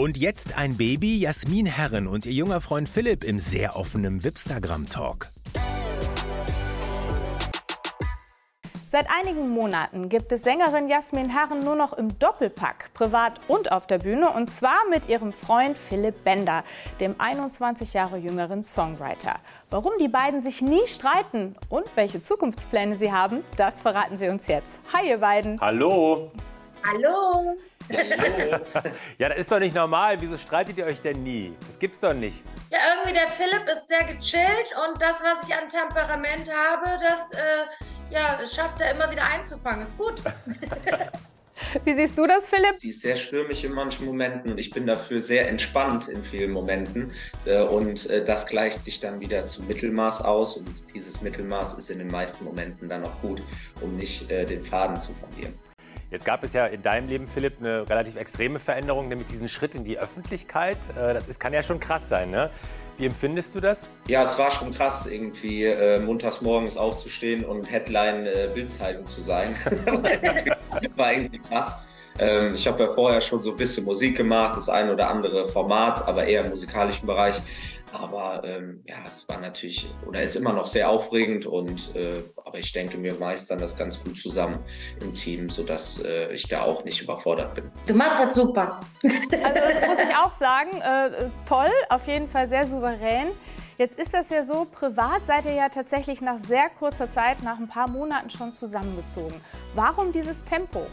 Und jetzt ein Baby, Jasmin Herren und ihr junger Freund Philipp im sehr offenen Wipstagram-Talk. Seit einigen Monaten gibt es Sängerin Jasmin Herren nur noch im Doppelpack, privat und auf der Bühne, und zwar mit ihrem Freund Philipp Bender, dem 21 Jahre jüngeren Songwriter. Warum die beiden sich nie streiten und welche Zukunftspläne sie haben, das verraten sie uns jetzt. Hi, ihr beiden. Hallo. Hallo. Ja, das ist doch nicht normal. Wieso streitet ihr euch denn nie? Das gibt's doch nicht. Ja, irgendwie der Philipp ist sehr gechillt und das, was ich an Temperament habe, das äh, ja, schafft er immer wieder einzufangen. Ist gut. Wie siehst du das, Philipp? Sie ist sehr stürmisch in manchen Momenten und ich bin dafür sehr entspannt in vielen Momenten. Äh, und äh, das gleicht sich dann wieder zum Mittelmaß aus und dieses Mittelmaß ist in den meisten Momenten dann auch gut, um nicht äh, den Faden zu verlieren. Jetzt gab es ja in deinem Leben, Philipp, eine relativ extreme Veränderung, nämlich diesen Schritt in die Öffentlichkeit. Das ist, kann ja schon krass sein, ne? Wie empfindest du das? Ja, es war schon krass, irgendwie äh, montags morgens aufzustehen und Headline äh, Bildzeitung zu sein. war irgendwie krass. Ähm, ich habe ja vorher schon so ein bisschen Musik gemacht, das ein oder andere Format, aber eher im musikalischen Bereich. Aber ähm, ja, es war natürlich oder ist immer noch sehr aufregend und äh, aber ich denke, wir meistern das ganz gut zusammen im Team, sodass äh, ich da auch nicht überfordert bin. Du machst das super. Also das muss ich auch sagen. Äh, toll, auf jeden Fall sehr souverän. Jetzt ist das ja so, privat seid ihr ja tatsächlich nach sehr kurzer Zeit, nach ein paar Monaten schon zusammengezogen. Warum dieses Tempo?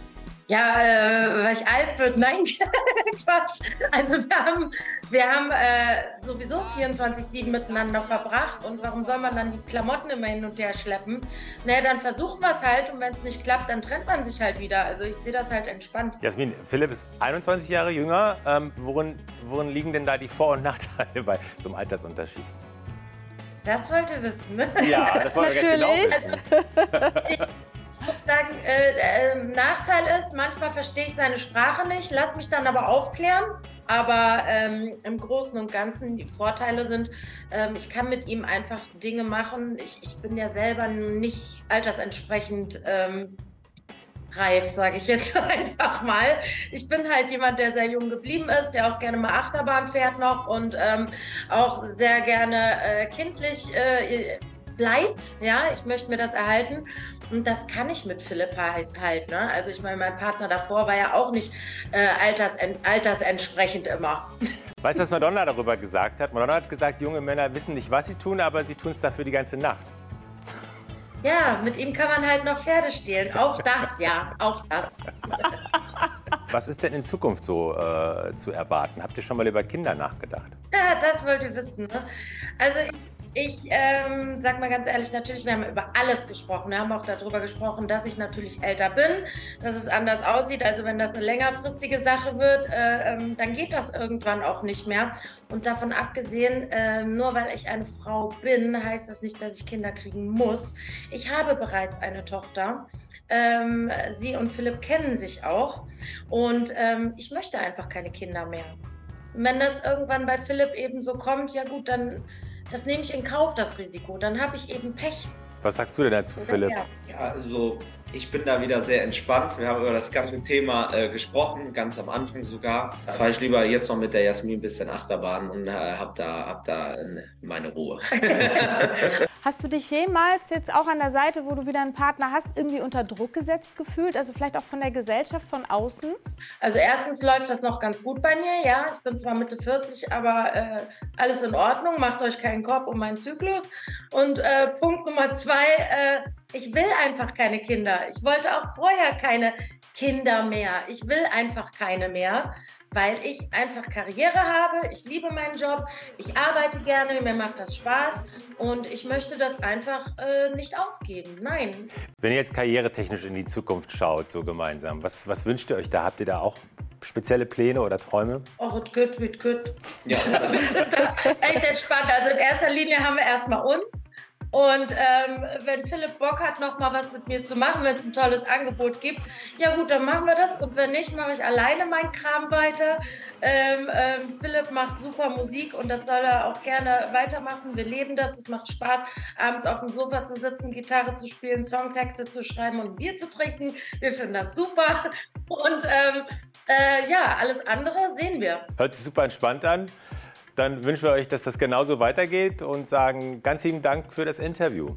Ja, äh, weil ich alt wird. Nein, Quatsch. Also wir haben, wir haben äh, sowieso 24-7 miteinander verbracht und warum soll man dann die Klamotten immer hin und her schleppen? Naja, dann versuchen wir es halt und wenn es nicht klappt, dann trennt man sich halt wieder. Also ich sehe das halt entspannt. Jasmin, Philipp ist 21 Jahre jünger. Ähm, worin, worin liegen denn da die Vor- und Nachteile bei so einem Altersunterschied? Das wollt ihr wissen, ne? Ja, das wir ganz genau wissen. Also, ich, muss sagen, äh, äh, Nachteil ist, manchmal verstehe ich seine Sprache nicht, lass mich dann aber aufklären. Aber ähm, im Großen und Ganzen, die Vorteile sind, ähm, ich kann mit ihm einfach Dinge machen. Ich, ich bin ja selber nicht altersentsprechend ähm, reif, sage ich jetzt einfach mal. Ich bin halt jemand, der sehr jung geblieben ist, der auch gerne mal Achterbahn fährt noch und ähm, auch sehr gerne äh, kindlich äh, bleibt. Ja, ich möchte mir das erhalten. Und das kann ich mit Philipp halt, halt ne? Also ich meine, mein Partner davor war ja auch nicht äh, alters, altersentsprechend immer. Weißt du, was Madonna darüber gesagt hat? Madonna hat gesagt, junge Männer wissen nicht, was sie tun, aber sie tun es dafür die ganze Nacht. Ja, mit ihm kann man halt noch Pferde stehlen. Auch das, ja, auch das. Was ist denn in Zukunft so äh, zu erwarten? Habt ihr schon mal über Kinder nachgedacht? Ja, das wollt ihr wissen. Ne? Also ich ich ähm, sag mal ganz ehrlich, natürlich, wir haben über alles gesprochen. Wir haben auch darüber gesprochen, dass ich natürlich älter bin, dass es anders aussieht. Also wenn das eine längerfristige Sache wird, äh, ähm, dann geht das irgendwann auch nicht mehr. Und davon abgesehen, äh, nur weil ich eine Frau bin, heißt das nicht, dass ich Kinder kriegen muss. Ich habe bereits eine Tochter. Ähm, sie und Philipp kennen sich auch. Und ähm, ich möchte einfach keine Kinder mehr. Wenn das irgendwann bei Philipp eben so kommt, ja gut, dann das nehme ich in Kauf, das Risiko. Dann habe ich eben Pech. Was sagst du denn dazu, Philipp? Ja, also ich bin da wieder sehr entspannt. Wir haben über das ganze Thema äh, gesprochen, ganz am Anfang sogar. Da fahre ich lieber jetzt noch mit der Jasmin ein bisschen Achterbahn und äh, habe da, hab da meine Ruhe. Hast du dich jemals jetzt auch an der Seite, wo du wieder einen Partner hast, irgendwie unter Druck gesetzt gefühlt? Also vielleicht auch von der Gesellschaft, von außen? Also erstens läuft das noch ganz gut bei mir, ja. Ich bin zwar Mitte 40, aber äh, alles in Ordnung. Macht euch keinen Kopf um meinen Zyklus. Und äh, Punkt Nummer zwei, äh, ich will einfach keine Kinder. Ich wollte auch vorher keine Kinder mehr. Ich will einfach keine mehr, weil ich einfach Karriere habe. Ich liebe meinen Job. Ich arbeite gerne. Mir macht das Spaß. Und ich möchte das einfach äh, nicht aufgeben. Nein. Wenn ihr jetzt karrieretechnisch in die Zukunft schaut, so gemeinsam, was, was wünscht ihr euch da? Habt ihr da auch spezielle Pläne oder Träume? Oh, es geht, wird gut. Ja. wir sind da echt entspannt. Also in erster Linie haben wir erstmal uns. Und ähm, wenn Philipp Bock hat, noch mal was mit mir zu machen, wenn es ein tolles Angebot gibt, ja gut, dann machen wir das. Und wenn nicht, mache ich alleine meinen Kram weiter. Ähm, ähm, Philipp macht super Musik und das soll er auch gerne weitermachen. Wir leben das. Es macht Spaß, abends auf dem Sofa zu sitzen, Gitarre zu spielen, Songtexte zu schreiben und Bier zu trinken. Wir finden das super. Und ähm, Äh, ja, alles andere sehen wir. Hört sich super entspannt an. Dann wünschen wir euch, dass das genauso weitergeht und sagen ganz lieben Dank für das Interview.